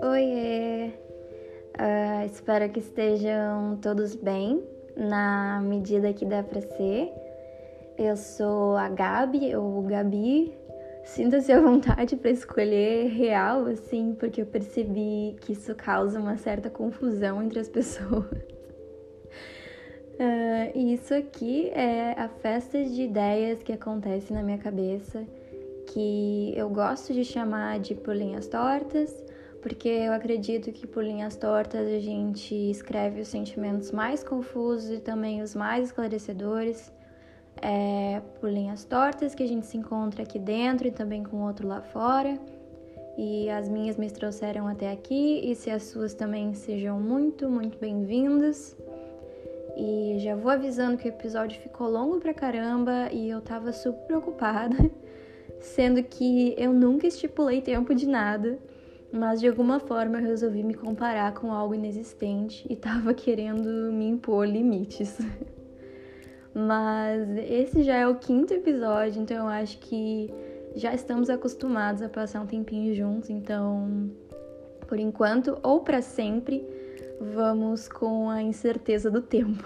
Oiê! Uh, espero que estejam todos bem, na medida que dá para ser. Eu sou a Gabi, ou Gabi. Sinta-se à vontade para escolher real, assim, porque eu percebi que isso causa uma certa confusão entre as pessoas. Uh, e isso aqui é a festa de ideias que acontece na minha cabeça, que eu gosto de chamar de por linhas tortas, porque eu acredito que por linhas tortas a gente escreve os sentimentos mais confusos e também os mais esclarecedores. É por linhas tortas que a gente se encontra aqui dentro e também com o outro lá fora. E as minhas me trouxeram até aqui, e se as suas também sejam muito, muito bem-vindos. E já vou avisando que o episódio ficou longo pra caramba e eu tava super preocupada, sendo que eu nunca estipulei tempo de nada, mas de alguma forma eu resolvi me comparar com algo inexistente e tava querendo me impor limites. mas esse já é o quinto episódio, então eu acho que já estamos acostumados a passar um tempinho juntos, então por enquanto ou para sempre vamos com a incerteza do tempo.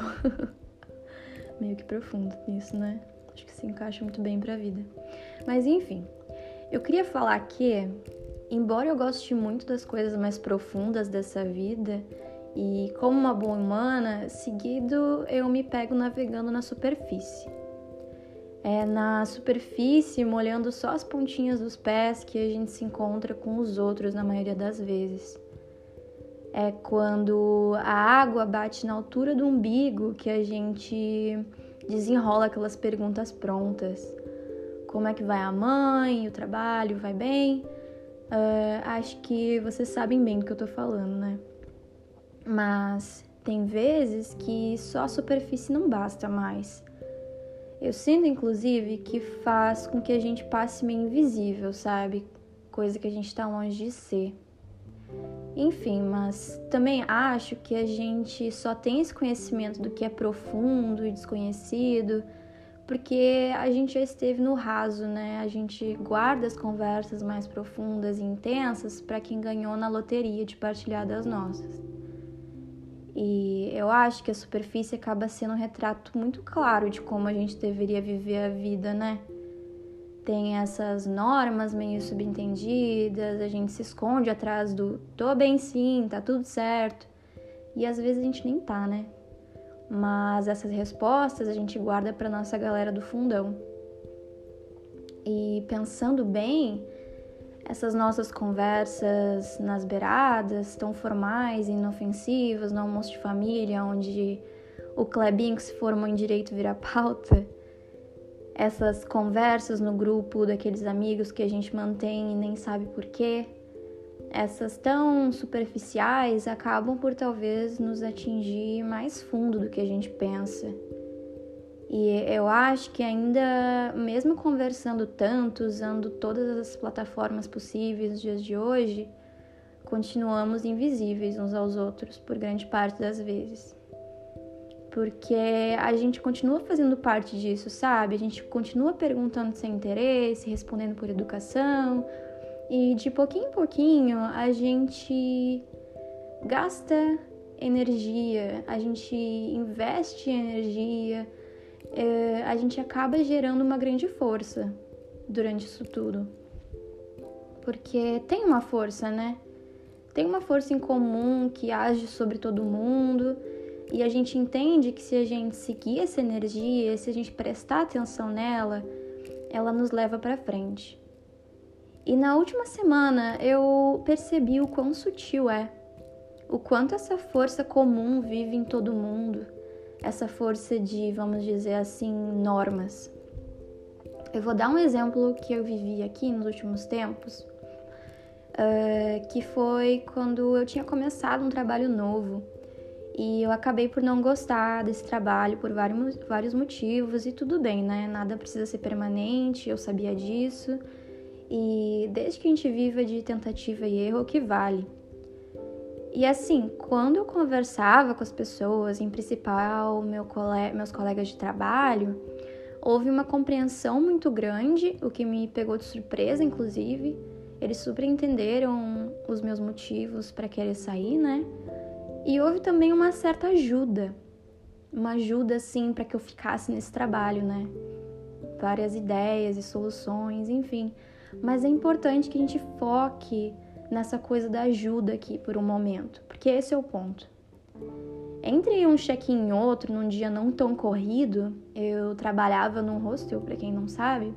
Meio que profundo isso, né? Acho que se encaixa muito bem para a vida. Mas enfim, eu queria falar que, embora eu goste muito das coisas mais profundas dessa vida, e como uma boa humana, seguido eu me pego navegando na superfície. É na superfície, molhando só as pontinhas dos pés, que a gente se encontra com os outros na maioria das vezes é quando a água bate na altura do umbigo que a gente desenrola aquelas perguntas prontas. Como é que vai a mãe, o trabalho, vai bem? Uh, acho que vocês sabem bem do que eu tô falando, né? Mas tem vezes que só a superfície não basta mais. Eu sinto, inclusive, que faz com que a gente passe meio invisível, sabe? Coisa que a gente tá longe de ser. Enfim, mas também acho que a gente só tem esse conhecimento do que é profundo e desconhecido porque a gente já esteve no raso, né? A gente guarda as conversas mais profundas e intensas para quem ganhou na loteria de partilhar das nossas. E eu acho que a superfície acaba sendo um retrato muito claro de como a gente deveria viver a vida, né? tem essas normas meio subentendidas, a gente se esconde atrás do tô bem sim, tá tudo certo. E às vezes a gente nem tá, né? Mas essas respostas a gente guarda para nossa galera do fundão. E pensando bem, essas nossas conversas nas beiradas, tão formais e inofensivas, no almoço de família, onde o Clebinho que se formou em direito vira pauta, essas conversas no grupo daqueles amigos que a gente mantém e nem sabe por quê, essas tão superficiais acabam por talvez nos atingir mais fundo do que a gente pensa. E eu acho que ainda, mesmo conversando tanto, usando todas as plataformas possíveis nos dias de hoje, continuamos invisíveis uns aos outros por grande parte das vezes porque a gente continua fazendo parte disso, sabe? A gente continua perguntando sem interesse, respondendo por educação, e de pouquinho em pouquinho a gente gasta energia, a gente investe energia, é, a gente acaba gerando uma grande força durante isso tudo. Porque tem uma força, né? Tem uma força em comum que age sobre todo mundo e a gente entende que se a gente seguir essa energia, se a gente prestar atenção nela, ela nos leva para frente. E na última semana eu percebi o quão sutil é, o quanto essa força comum vive em todo mundo, essa força de, vamos dizer assim, normas. Eu vou dar um exemplo que eu vivi aqui nos últimos tempos, uh, que foi quando eu tinha começado um trabalho novo e eu acabei por não gostar desse trabalho por vários, vários motivos, e tudo bem, né? Nada precisa ser permanente, eu sabia disso. E desde que a gente viva de tentativa e erro, que vale. E assim, quando eu conversava com as pessoas, em principal meu cole... meus colegas de trabalho, houve uma compreensão muito grande, o que me pegou de surpresa, inclusive. Eles super entenderam os meus motivos para querer sair, né? E houve também uma certa ajuda, uma ajuda assim para que eu ficasse nesse trabalho, né? Várias ideias e soluções, enfim. Mas é importante que a gente foque nessa coisa da ajuda aqui por um momento, porque esse é o ponto. Entre um check-in e outro, num dia não tão corrido, eu trabalhava num hostel, para quem não sabe.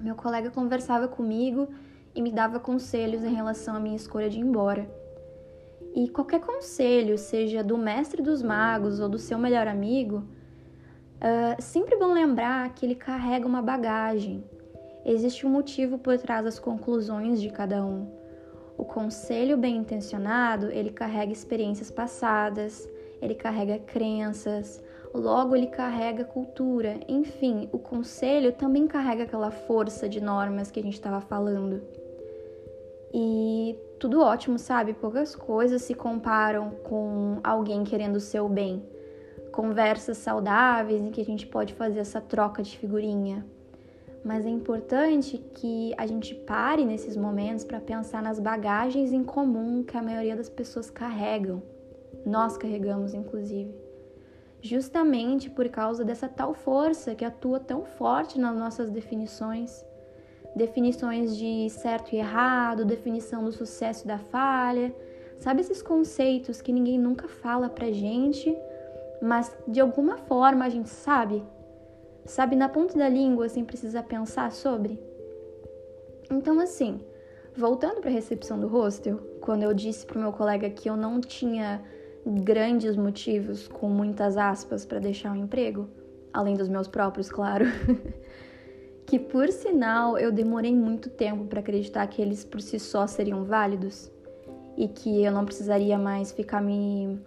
Meu colega conversava comigo e me dava conselhos em relação à minha escolha de ir embora. E qualquer conselho, seja do mestre dos magos ou do seu melhor amigo, uh, sempre bom lembrar que ele carrega uma bagagem. Existe um motivo por trás das conclusões de cada um. O conselho bem intencionado, ele carrega experiências passadas, ele carrega crenças, logo ele carrega cultura. Enfim, o conselho também carrega aquela força de normas que a gente estava falando. E tudo ótimo, sabe? Poucas coisas se comparam com alguém querendo o seu bem. Conversas saudáveis em que a gente pode fazer essa troca de figurinha mas é importante que a gente pare nesses momentos para pensar nas bagagens em comum que a maioria das pessoas carregam. Nós carregamos, inclusive. Justamente por causa dessa tal força que atua tão forte nas nossas definições. Definições de certo e errado, definição do sucesso e da falha. Sabe esses conceitos que ninguém nunca fala pra gente, mas de alguma forma a gente sabe sabe, na ponta da língua sem precisar pensar sobre? Então, assim, voltando para a recepção do hostel, quando eu disse pro meu colega que eu não tinha grandes motivos, com muitas aspas, para deixar o emprego, além dos meus próprios, claro. que por sinal eu demorei muito tempo para acreditar que eles por si só seriam válidos e que eu não precisaria mais ficar me,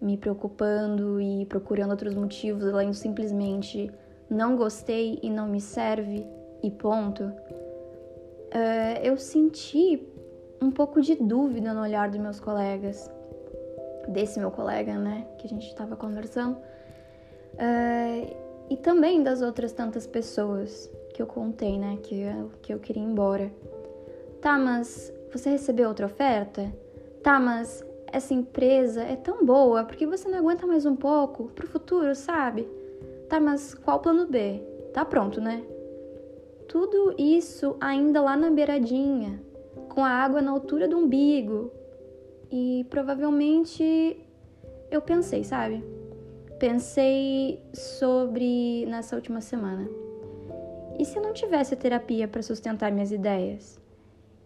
me preocupando e procurando outros motivos além de simplesmente não gostei e não me serve e ponto, uh, eu senti um pouco de dúvida no olhar dos meus colegas, desse meu colega, né, que a gente estava conversando, uh, e também das outras tantas pessoas que eu contei, né, que eu, que eu queria ir embora. Tá, mas você recebeu outra oferta? Tá, mas essa empresa é tão boa, porque você não aguenta mais um pouco pro futuro, sabe? Tá, mas qual o plano B? Tá pronto, né? Tudo isso ainda lá na beiradinha, com a água na altura do umbigo. E provavelmente eu pensei, sabe? Pensei sobre nessa última semana. E se eu não tivesse terapia para sustentar minhas ideias?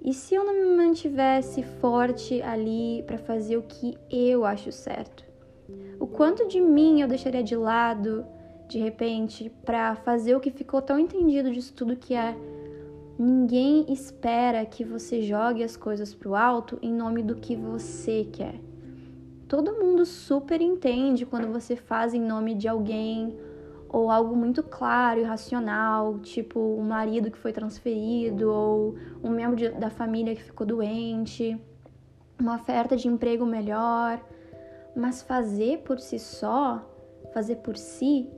E se eu não me mantivesse forte ali para fazer o que eu acho certo? O quanto de mim eu deixaria de lado de repente, para fazer o que ficou tão entendido disso tudo que é ninguém espera que você jogue as coisas pro alto em nome do que você quer. Todo mundo super entende quando você faz em nome de alguém ou algo muito claro e racional, tipo um marido que foi transferido ou um membro de, da família que ficou doente, uma oferta de emprego melhor. Mas fazer por si só, fazer por si,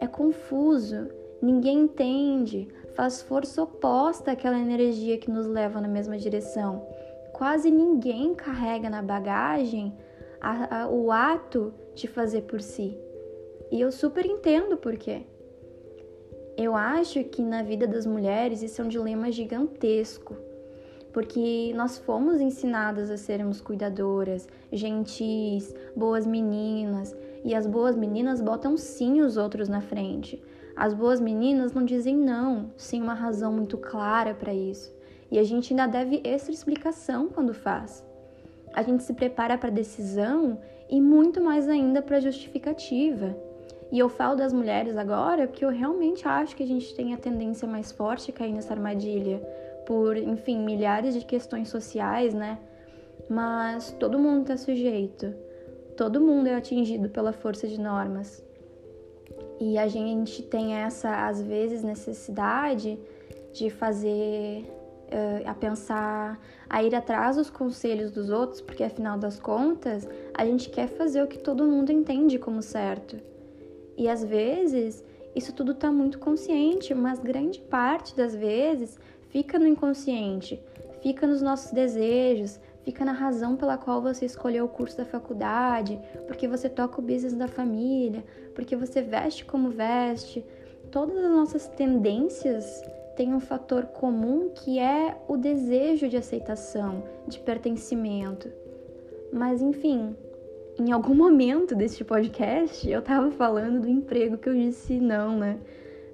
é confuso, ninguém entende, faz força oposta àquela energia que nos leva na mesma direção. Quase ninguém carrega na bagagem a, a, o ato de fazer por si. E eu super entendo por quê. Eu acho que na vida das mulheres isso é um dilema gigantesco, porque nós fomos ensinadas a sermos cuidadoras, gentis, boas meninas, e as boas meninas botam sim os outros na frente. As boas meninas não dizem não, sem uma razão muito clara para isso. E a gente ainda deve extra explicação quando faz. A gente se prepara para a decisão e muito mais ainda para a justificativa. E eu falo das mulheres agora porque eu realmente acho que a gente tem a tendência mais forte a cair nessa armadilha, por, enfim, milhares de questões sociais, né? Mas todo mundo está sujeito todo mundo é atingido pela força de normas. E a gente tem essa, às vezes, necessidade de fazer, uh, a pensar, a ir atrás dos conselhos dos outros, porque afinal das contas, a gente quer fazer o que todo mundo entende como certo. E às vezes, Isso tudo está muito consciente, mas grande parte das vezes fica no inconsciente, fica nos nossos desejos, fica na razão pela qual você escolheu o curso da faculdade, porque você toca o business da família, porque você veste como veste. Todas as nossas tendências têm um fator comum que é o desejo de aceitação, de pertencimento. Mas enfim, em algum momento deste podcast eu tava falando do emprego que eu disse não, né?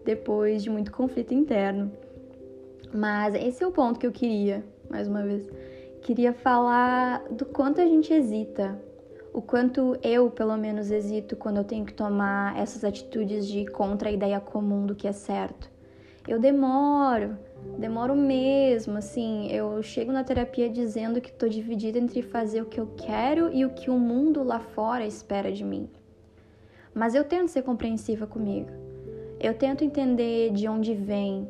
Depois de muito conflito interno. Mas esse é o ponto que eu queria, mais uma vez. Queria falar do quanto a gente hesita. O quanto eu, pelo menos, hesito quando eu tenho que tomar essas atitudes de contra a ideia comum do que é certo. Eu demoro, demoro mesmo, assim, eu chego na terapia dizendo que tô dividida entre fazer o que eu quero e o que o mundo lá fora espera de mim. Mas eu tento ser compreensiva comigo. Eu tento entender de onde vem,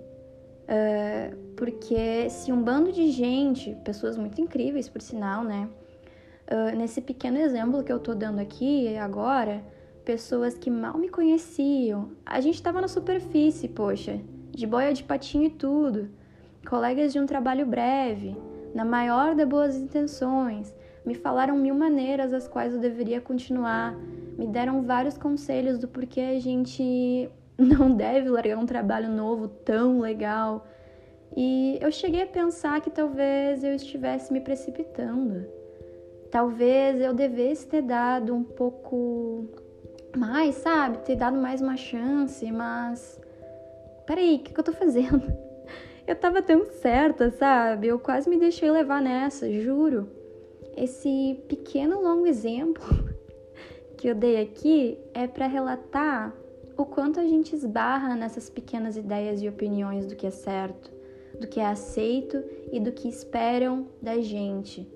uh, porque se um bando de gente, pessoas muito incríveis por sinal, né? Uh, nesse pequeno exemplo que eu tô dando aqui agora, pessoas que mal me conheciam, a gente tava na superfície, poxa, de boia de patinho e tudo, colegas de um trabalho breve, na maior das boas intenções, me falaram mil maneiras as quais eu deveria continuar, me deram vários conselhos do porquê a gente não deve largar um trabalho novo tão legal. E eu cheguei a pensar que talvez eu estivesse me precipitando. Talvez eu devesse ter dado um pouco mais, sabe? Ter dado mais uma chance, mas peraí, o que, que eu tô fazendo? Eu tava tão certa, sabe? Eu quase me deixei levar nessa, juro. Esse pequeno longo exemplo que eu dei aqui é para relatar o quanto a gente esbarra nessas pequenas ideias e opiniões do que é certo, do que é aceito e do que esperam da gente.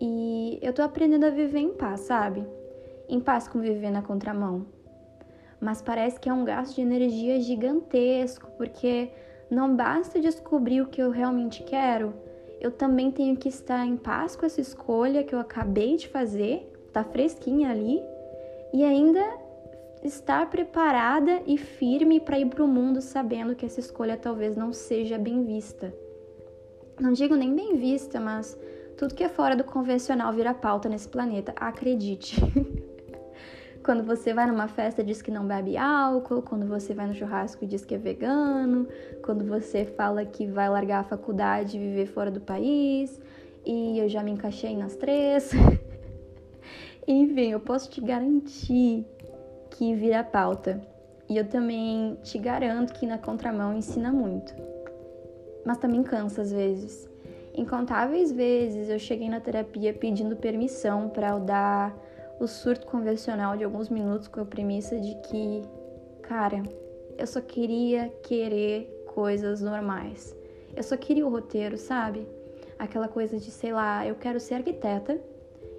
E eu tô aprendendo a viver em paz, sabe? Em paz com viver na contramão mas parece que é um gasto de energia gigantesco, porque não basta descobrir o que eu realmente quero, eu também tenho que estar em paz com essa escolha que eu acabei de fazer, tá fresquinha ali, e ainda estar preparada e firme para ir para o mundo sabendo que essa escolha talvez não seja bem vista. Não digo nem bem vista, mas tudo que é fora do convencional vira pauta nesse planeta, acredite. Quando você vai numa festa diz que não bebe álcool, quando você vai no churrasco diz que é vegano, quando você fala que vai largar a faculdade e viver fora do país, e eu já me encaixei nas três. Enfim, eu posso te garantir que vira pauta. E eu também te garanto que na contramão ensina muito. Mas também cansa às vezes. Incontáveis vezes eu cheguei na terapia pedindo permissão para eu dar o surto convencional de alguns minutos com a premissa de que, cara, eu só queria querer coisas normais. Eu só queria o roteiro, sabe? Aquela coisa de, sei lá, eu quero ser arquiteta,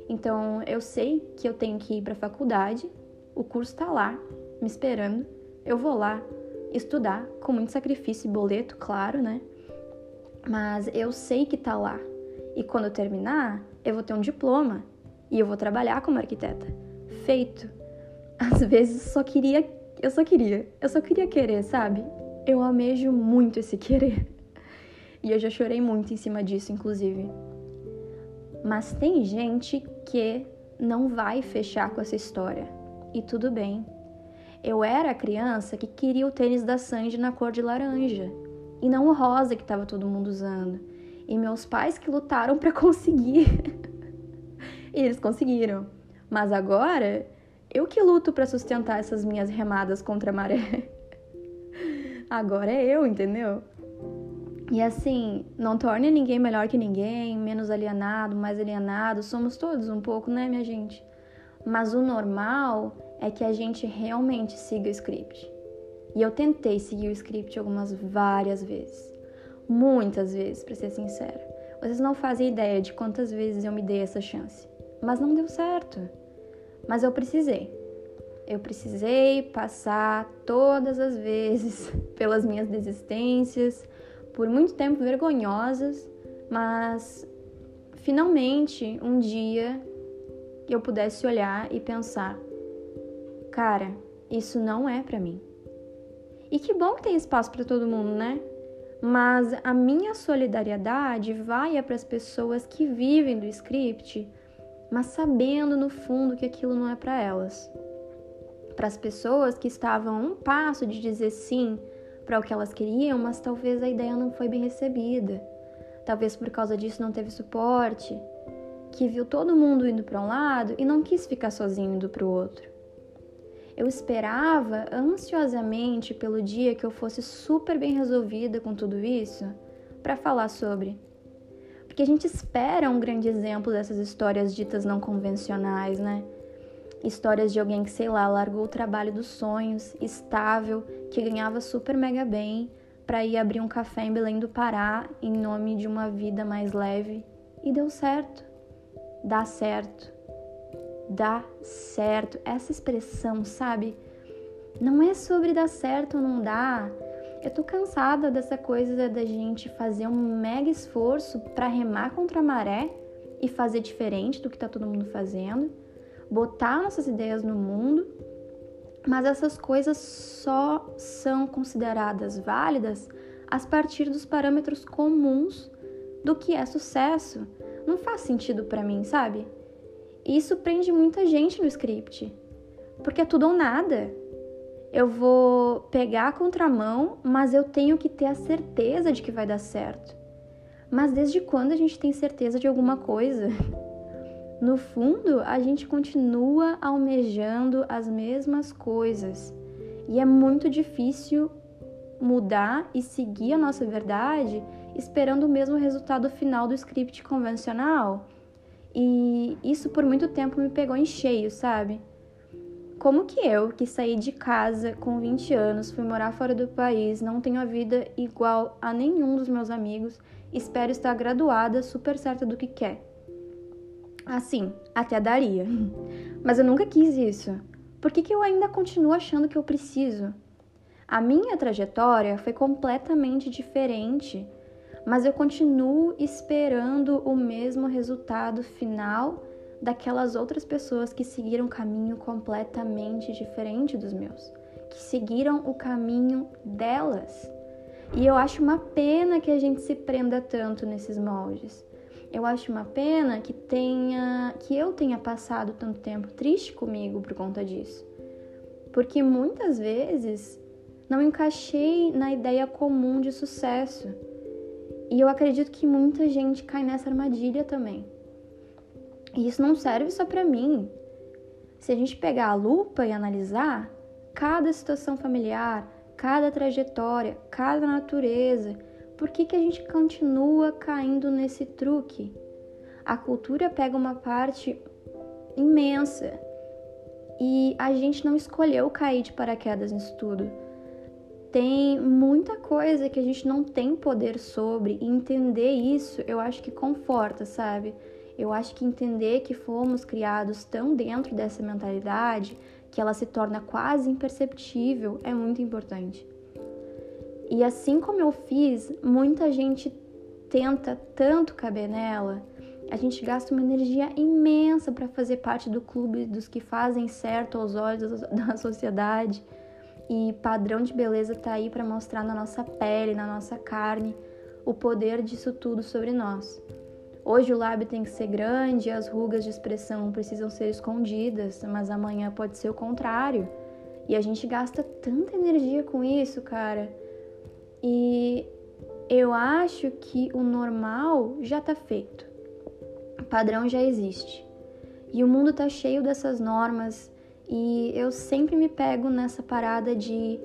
então eu sei que eu tenho que ir para a faculdade, o curso tá lá, me esperando, eu vou lá estudar com muito sacrifício e boleto, claro, né? Mas eu sei que tá lá. E quando eu terminar, eu vou ter um diploma e eu vou trabalhar como arquiteta. Feito. Às vezes só queria, eu só queria, eu só queria querer, sabe? Eu amejo muito esse querer. E eu já chorei muito em cima disso, inclusive. Mas tem gente que não vai fechar com essa história. E tudo bem. Eu era a criança que queria o tênis da Sandy na cor de laranja e não o rosa que estava todo mundo usando. E meus pais que lutaram para conseguir. E eles conseguiram. Mas agora, eu que luto para sustentar essas minhas remadas contra a maré. agora é eu, entendeu? E assim, não torne ninguém melhor que ninguém, menos alienado, mais alienado. Somos todos um pouco, né, minha gente? Mas o normal é que a gente realmente siga o script. E eu tentei seguir o script algumas várias vezes. Muitas vezes, para ser sincera. Vocês não fazem ideia de quantas vezes eu me dei essa chance mas não deu certo. Mas eu precisei. Eu precisei passar todas as vezes pelas minhas desistências, por muito tempo vergonhosas, mas finalmente um dia eu pudesse olhar e pensar: cara, isso não é para mim. E que bom que tem espaço para todo mundo, né? Mas a minha solidariedade vai é para as pessoas que vivem do script, mas sabendo no fundo que aquilo não é para elas. Para as pessoas que estavam a um passo de dizer sim para o que elas queriam, mas talvez a ideia não foi bem recebida. Talvez por causa disso não teve suporte, que viu todo mundo indo para um lado e não quis ficar sozinho indo para o outro. Eu esperava ansiosamente pelo dia que eu fosse super bem resolvida com tudo isso para falar sobre. Porque a gente espera um grande exemplo dessas histórias ditas não convencionais, né? Histórias de alguém que, sei lá, largou o trabalho dos sonhos, estável, que ganhava super mega bem, para ir abrir um café em Belém do Pará em nome de uma vida mais leve. E deu certo. Dá certo dá certo. Essa expressão, sabe? Não é sobre dar certo ou não dar. Eu tô cansada dessa coisa da gente fazer um mega esforço para remar contra a maré e fazer diferente do que tá todo mundo fazendo, botar nossas ideias no mundo, mas essas coisas só são consideradas válidas a partir dos parâmetros comuns do que é sucesso. Não faz sentido para mim, sabe? E isso prende muita gente no script, porque é tudo ou nada. Eu vou pegar a contramão, mas eu tenho que ter a certeza de que vai dar certo. Mas desde quando a gente tem certeza de alguma coisa? No fundo, a gente continua almejando as mesmas coisas. E é muito difícil mudar e seguir a nossa verdade esperando o mesmo resultado final do script convencional. E isso por muito tempo me pegou em cheio, sabe? Como que eu, que saí de casa com 20 anos, fui morar fora do país, não tenho a vida igual a nenhum dos meus amigos, espero estar graduada, super certa do que quer? Assim, até daria. Mas eu nunca quis isso. Por que, que eu ainda continuo achando que eu preciso? A minha trajetória foi completamente diferente mas eu continuo esperando o mesmo resultado final daquelas outras pessoas que seguiram um caminho completamente diferente dos meus, que seguiram o caminho delas. E eu acho uma pena que a gente se prenda tanto nesses moldes. Eu acho uma pena que tenha que eu tenha passado tanto tempo triste comigo por conta disso. Porque muitas vezes não encaixei na ideia comum de sucesso e eu acredito que muita gente cai nessa armadilha também. E isso não serve só para mim. Se a gente pegar a lupa e analisar cada situação familiar, cada trajetória, cada natureza, por que, que a gente continua caindo nesse truque? A cultura pega uma parte imensa e a gente não escolheu cair de paraquedas nisso tudo tem muita coisa que a gente não tem poder sobre e entender isso eu acho que conforta, sabe? Eu acho que entender que fomos criados tão dentro dessa mentalidade que ela se torna quase imperceptível é muito importante. E assim como eu fiz, muita gente tenta tanto caber nela, a gente gasta uma energia imensa para fazer parte do clube dos que fazem certo aos olhos da sociedade e padrão de beleza tá aí para mostrar na nossa pele, na nossa carne, o poder disso tudo sobre nós. Hoje o lábio tem que ser grande, as rugas de expressão precisam ser escondidas, mas amanhã pode ser o contrário. E a gente gasta tanta energia com isso, cara. E eu acho que o normal já tá feito. O padrão já existe. E o mundo tá cheio dessas normas e eu sempre me pego nessa parada de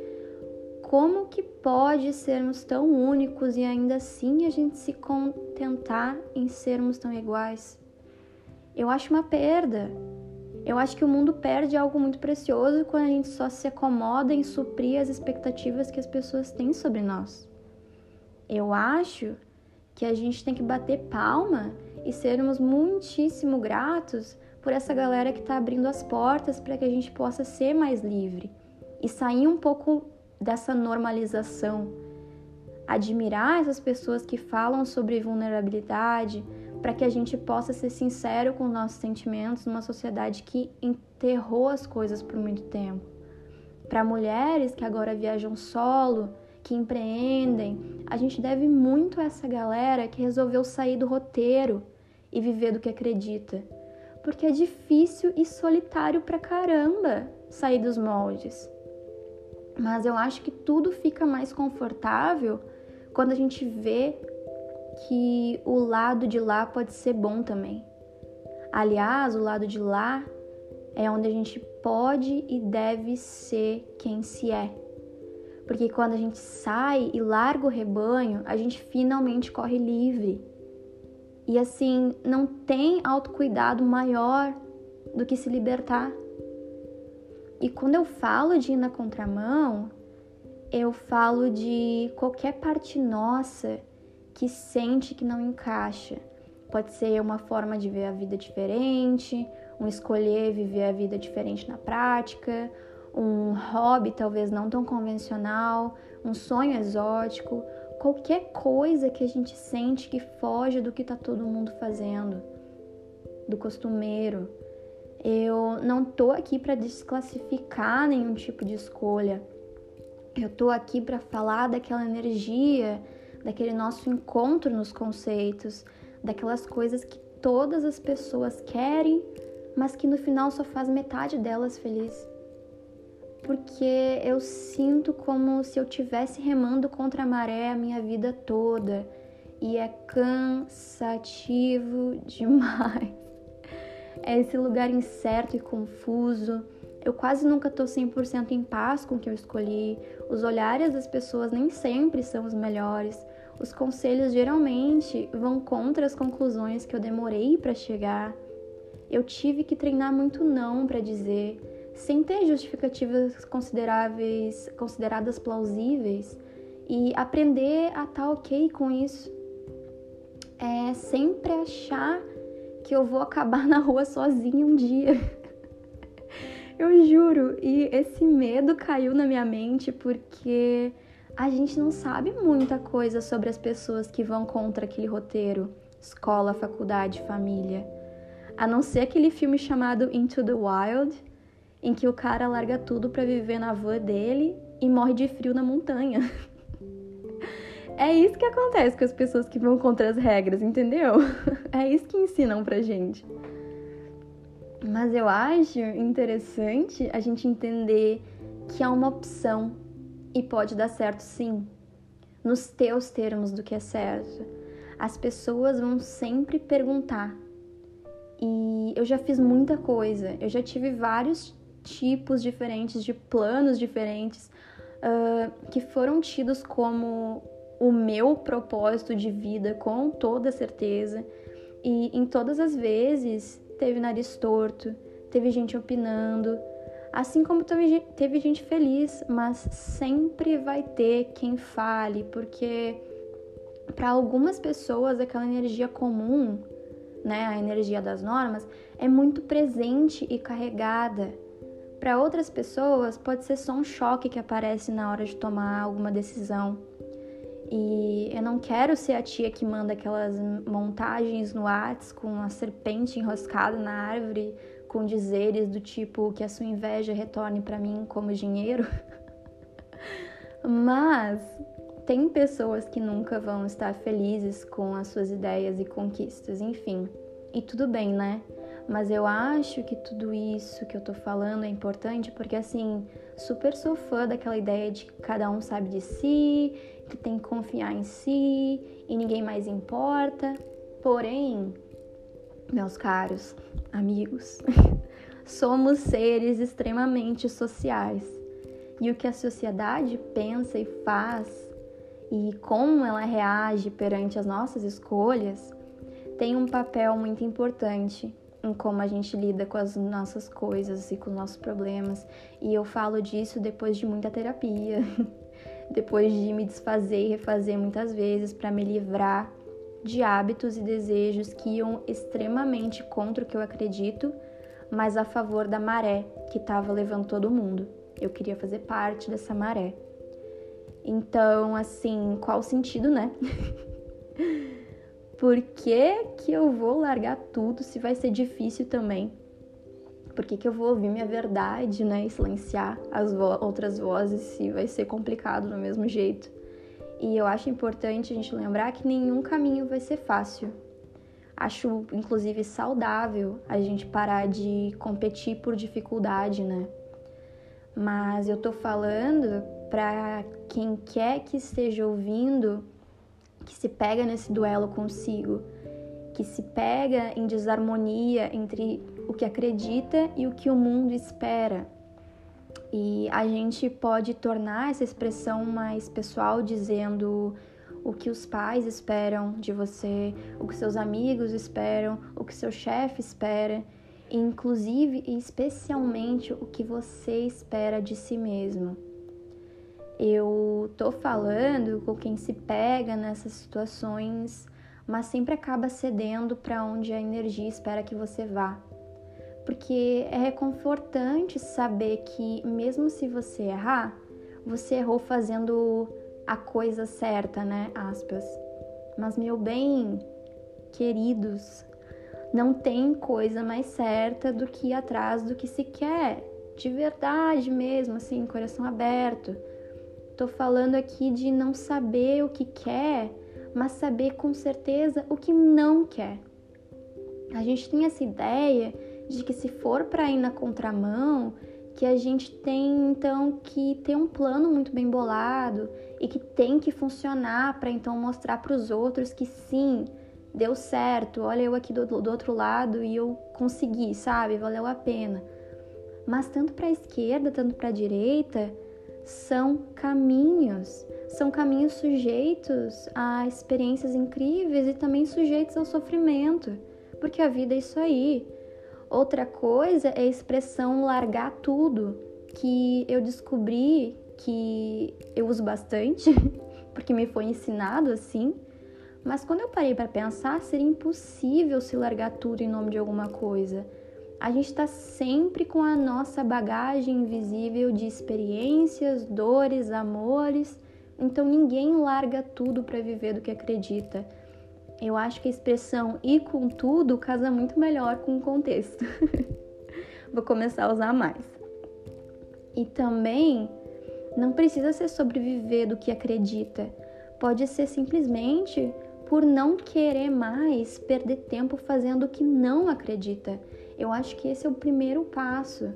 como que pode sermos tão únicos e ainda assim a gente se contentar em sermos tão iguais. Eu acho uma perda. Eu acho que o mundo perde algo muito precioso quando a gente só se acomoda em suprir as expectativas que as pessoas têm sobre nós. Eu acho que a gente tem que bater palma e sermos muitíssimo gratos por essa galera que está abrindo as portas para que a gente possa ser mais livre e sair um pouco dessa normalização. Admirar essas pessoas que falam sobre vulnerabilidade para que a gente possa ser sincero com os nossos sentimentos numa sociedade que enterrou as coisas por muito tempo. para mulheres que agora viajam solo, que empreendem, a gente deve muito a essa galera que resolveu sair do roteiro e viver do que acredita. Porque é difícil e solitário pra caramba sair dos moldes. Mas eu acho que tudo fica mais confortável quando a gente vê que o lado de lá pode ser bom também. Aliás, o lado de lá é onde a gente pode e deve ser quem se é. Porque quando a gente sai e larga o rebanho, a gente finalmente corre livre. E assim, não tem autocuidado maior do que se libertar. E quando eu falo de ir na contramão, eu falo de qualquer parte nossa que sente que não encaixa. Pode ser uma forma de ver a vida diferente, um escolher viver a vida diferente na prática, um hobby talvez não tão convencional, um sonho exótico, qualquer coisa que a gente sente que foge do que está todo mundo fazendo, do costumeiro. Eu não tô aqui para desclassificar nenhum tipo de escolha. Eu tô aqui para falar daquela energia, daquele nosso encontro nos conceitos, daquelas coisas que todas as pessoas querem, mas que no final só faz metade delas feliz. Porque eu sinto como se eu tivesse remando contra a maré a minha vida toda e é cansativo demais. É esse lugar incerto e confuso. Eu quase nunca tô 100% em paz com o que eu escolhi. Os olhares das pessoas nem sempre são os melhores. Os conselhos geralmente vão contra as conclusões que eu demorei para chegar. Eu tive que treinar muito não para dizer, sem ter justificativas consideráveis, consideradas plausíveis, e aprender a estar tá ok com isso. É sempre achar que eu vou acabar na rua sozinha um dia. eu juro, e esse medo caiu na minha mente porque a gente não sabe muita coisa sobre as pessoas que vão contra aquele roteiro escola, faculdade, família. A não ser aquele filme chamado Into the Wild, em que o cara larga tudo para viver na van dele e morre de frio na montanha. É isso que acontece com as pessoas que vão contra as regras, entendeu? É isso que ensinam pra gente. Mas eu acho interessante a gente entender que é uma opção e pode dar certo sim, nos teus termos do que é certo. As pessoas vão sempre perguntar. E eu já fiz muita coisa, eu já tive vários tipos diferentes de planos diferentes uh, que foram tidos como o meu propósito de vida, com toda certeza. E em todas as vezes teve nariz torto, teve gente opinando, Assim como teve gente feliz, mas sempre vai ter quem fale, porque para algumas pessoas aquela energia comum, né, a energia das normas, é muito presente e carregada. Para outras pessoas, pode ser só um choque que aparece na hora de tomar alguma decisão. E eu não quero ser a tia que manda aquelas montagens no Whats com a serpente enroscada na árvore com dizeres do tipo que a sua inveja retorne para mim como dinheiro. Mas tem pessoas que nunca vão estar felizes com as suas ideias e conquistas, enfim. E tudo bem, né? Mas eu acho que tudo isso que eu tô falando é importante porque, assim, super sou fã daquela ideia de que cada um sabe de si, que tem que confiar em si e ninguém mais importa. Porém, meus caros amigos, somos seres extremamente sociais. E o que a sociedade pensa e faz e como ela reage perante as nossas escolhas tem um papel muito importante em como a gente lida com as nossas coisas e com os nossos problemas. E eu falo disso depois de muita terapia, depois de me desfazer e refazer muitas vezes para me livrar de hábitos e desejos que iam extremamente contra o que eu acredito, mas a favor da maré que estava levando todo mundo. Eu queria fazer parte dessa maré. Então, assim, qual o sentido, né? Por que, que eu vou largar tudo se vai ser difícil também? Por que, que eu vou ouvir minha verdade, né? E silenciar as vo outras vozes se vai ser complicado do mesmo jeito. E eu acho importante a gente lembrar que nenhum caminho vai ser fácil. Acho, inclusive, saudável a gente parar de competir por dificuldade, né? Mas eu tô falando para quem quer que esteja ouvindo, que se pega nesse duelo consigo, que se pega em desarmonia entre o que acredita e o que o mundo espera. E a gente pode tornar essa expressão mais pessoal dizendo o que os pais esperam de você, o que seus amigos esperam, o que seu chefe espera, inclusive e especialmente o que você espera de si mesmo. Eu tô falando com quem se pega nessas situações, mas sempre acaba cedendo para onde a energia espera que você vá. Porque é reconfortante saber que mesmo se você errar, você errou fazendo a coisa certa, né? Aspas. Mas meu bem, queridos, não tem coisa mais certa do que ir atrás do que se quer, de verdade mesmo, assim, coração aberto. Tô falando aqui de não saber o que quer, mas saber com certeza o que não quer. A gente tem essa ideia de que se for para ir na contramão, que a gente tem então que ter um plano muito bem bolado e que tem que funcionar para então mostrar para os outros que sim, deu certo, olha eu aqui do, do outro lado e eu consegui, sabe? Valeu a pena. Mas tanto para a esquerda, tanto para a direita, são caminhos, são caminhos sujeitos a experiências incríveis e também sujeitos ao sofrimento, porque a vida é isso aí. Outra coisa é a expressão largar tudo, que eu descobri que eu uso bastante, porque me foi ensinado assim. Mas quando eu parei para pensar, seria impossível se largar tudo em nome de alguma coisa a gente está sempre com a nossa bagagem invisível de experiências, dores, amores. Então ninguém larga tudo para viver do que acredita. Eu acho que a expressão e com tudo casa muito melhor com o contexto. Vou começar a usar mais. E também não precisa ser sobreviver do que acredita. Pode ser simplesmente por não querer mais perder tempo fazendo o que não acredita. Eu acho que esse é o primeiro passo.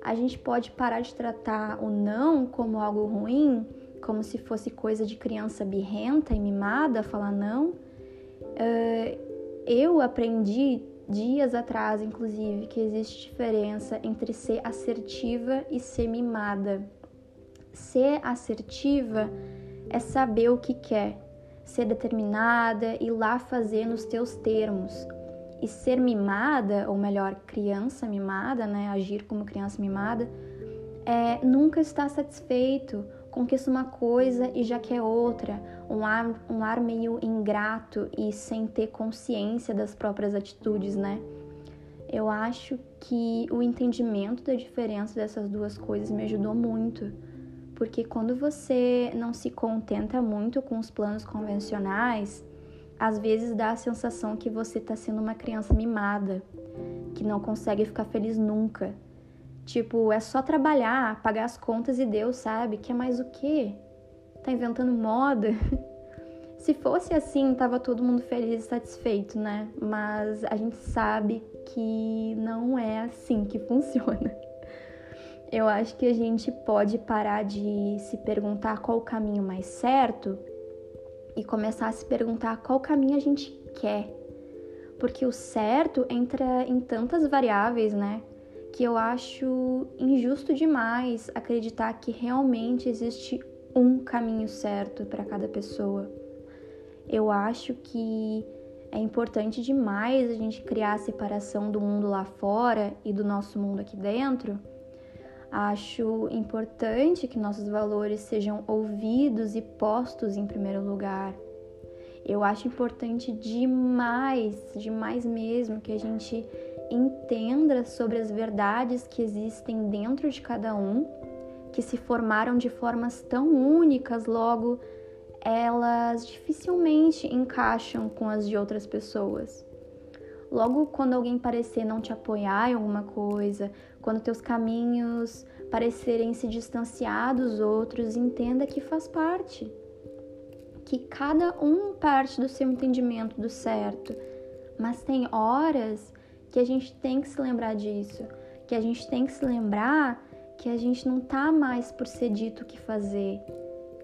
A gente pode parar de tratar o não como algo ruim, como se fosse coisa de criança birrenta e mimada, falar não. Uh, eu aprendi dias atrás, inclusive, que existe diferença entre ser assertiva e ser mimada. Ser assertiva é saber o que quer, ser determinada e lá fazer nos teus termos. E ser mimada, ou melhor, criança mimada, né, agir como criança mimada, é nunca estar satisfeito, conquista uma coisa e já quer outra, um ar, um ar meio ingrato e sem ter consciência das próprias atitudes, né? Eu acho que o entendimento da diferença dessas duas coisas me ajudou muito, porque quando você não se contenta muito com os planos convencionais, às vezes dá a sensação que você está sendo uma criança mimada, que não consegue ficar feliz nunca. Tipo, é só trabalhar, pagar as contas e Deus sabe, que é mais o quê? Tá inventando moda? Se fosse assim, tava todo mundo feliz e satisfeito, né? Mas a gente sabe que não é assim que funciona. Eu acho que a gente pode parar de se perguntar qual o caminho mais certo e começar a se perguntar qual caminho a gente quer. Porque o certo entra em tantas variáveis, né? Que eu acho injusto demais acreditar que realmente existe um caminho certo para cada pessoa. Eu acho que é importante demais a gente criar a separação do mundo lá fora e do nosso mundo aqui dentro Acho importante que nossos valores sejam ouvidos e postos em primeiro lugar. Eu acho importante demais, demais mesmo, que a gente entenda sobre as verdades que existem dentro de cada um, que se formaram de formas tão únicas, logo elas dificilmente encaixam com as de outras pessoas. Logo quando alguém parecer não te apoiar em alguma coisa, quando teus caminhos parecerem se distanciar dos outros, entenda que faz parte. Que cada um parte do seu entendimento do certo. Mas tem horas que a gente tem que se lembrar disso, que a gente tem que se lembrar que a gente não tá mais por ser dito o que fazer,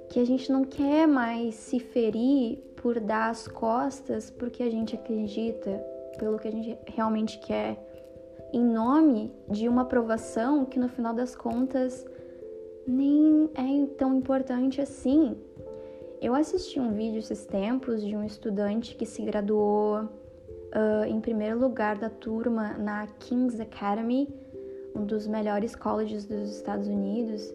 que a gente não quer mais se ferir por dar as costas porque a gente acredita, pelo que a gente realmente quer, em nome de uma aprovação que no final das contas nem é tão importante assim. Eu assisti um vídeo esses tempos de um estudante que se graduou uh, em primeiro lugar da turma na King's Academy, um dos melhores colleges dos Estados Unidos.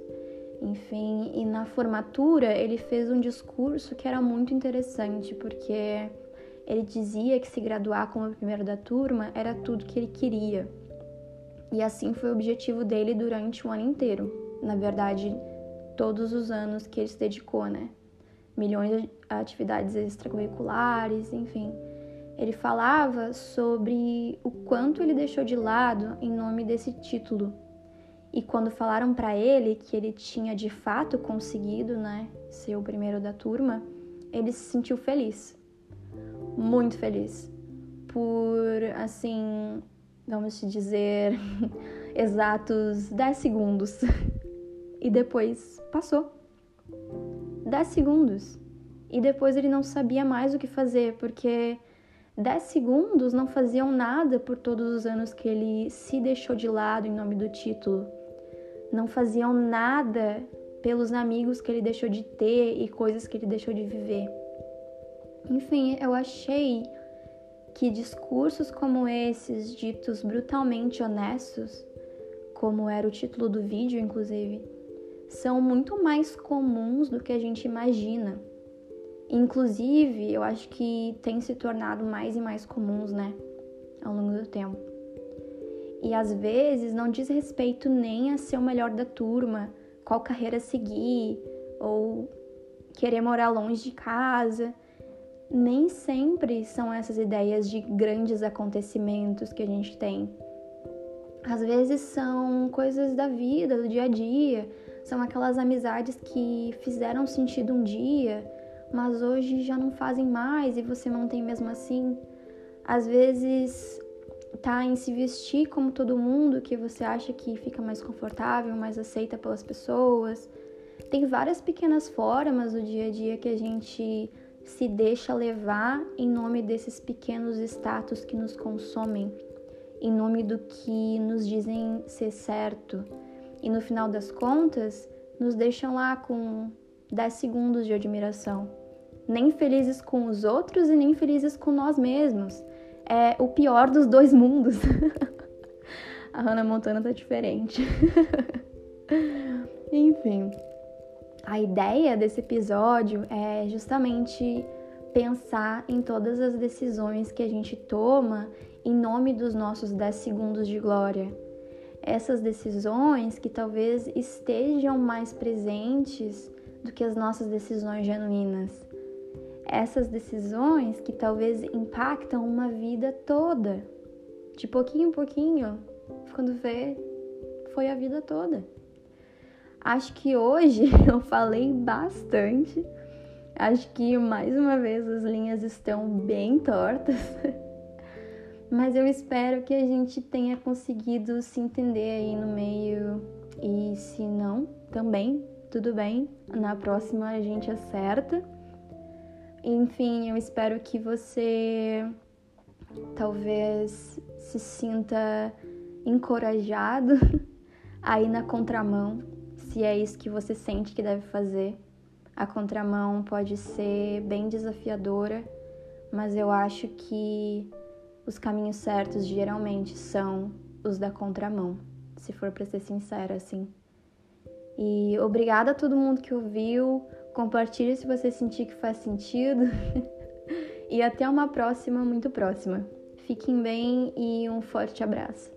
Enfim, e na formatura ele fez um discurso que era muito interessante, porque ele dizia que se graduar como primeiro da turma era tudo que ele queria. E assim foi o objetivo dele durante o ano inteiro. Na verdade, todos os anos que ele se dedicou, né? Milhões de atividades extracurriculares, enfim. Ele falava sobre o quanto ele deixou de lado em nome desse título. E quando falaram para ele que ele tinha de fato conseguido, né, ser o primeiro da turma, ele se sentiu feliz. Muito feliz. Por, assim, vamos te dizer, exatos 10 segundos. e depois passou. 10 segundos. E depois ele não sabia mais o que fazer, porque 10 segundos não faziam nada por todos os anos que ele se deixou de lado em nome do título. Não faziam nada pelos amigos que ele deixou de ter e coisas que ele deixou de viver. Enfim, eu achei que discursos como esses, ditos brutalmente honestos, como era o título do vídeo, inclusive, são muito mais comuns do que a gente imagina. Inclusive, eu acho que tem se tornado mais e mais comuns, né, ao longo do tempo. E às vezes não diz respeito nem a ser o melhor da turma, qual carreira seguir, ou querer morar longe de casa nem sempre são essas ideias de grandes acontecimentos que a gente tem. Às vezes são coisas da vida, do dia a dia, são aquelas amizades que fizeram sentido um dia, mas hoje já não fazem mais e você mantém mesmo assim. Às vezes tá em se vestir como todo mundo, que você acha que fica mais confortável, mais aceita pelas pessoas. Tem várias pequenas formas do dia a dia que a gente se deixa levar em nome desses pequenos status que nos consomem, em nome do que nos dizem ser certo. E no final das contas, nos deixam lá com 10 segundos de admiração. Nem felizes com os outros e nem felizes com nós mesmos. É o pior dos dois mundos. A Hannah Montana tá diferente. Enfim. A ideia desse episódio é justamente pensar em todas as decisões que a gente toma em nome dos nossos 10 segundos de glória. Essas decisões que talvez estejam mais presentes do que as nossas decisões genuínas. Essas decisões que talvez impactam uma vida toda. De pouquinho em pouquinho, quando vê, foi a vida toda. Acho que hoje eu falei bastante. Acho que mais uma vez as linhas estão bem tortas. Mas eu espero que a gente tenha conseguido se entender aí no meio. E se não, também, tudo bem. Na próxima a gente acerta. Enfim, eu espero que você talvez se sinta encorajado aí na contramão se é isso que você sente que deve fazer. A contramão pode ser bem desafiadora, mas eu acho que os caminhos certos geralmente são os da contramão, se for para ser sincera assim. E obrigada a todo mundo que ouviu. Compartilhe se você sentir que faz sentido. e até uma próxima, muito próxima. Fiquem bem e um forte abraço.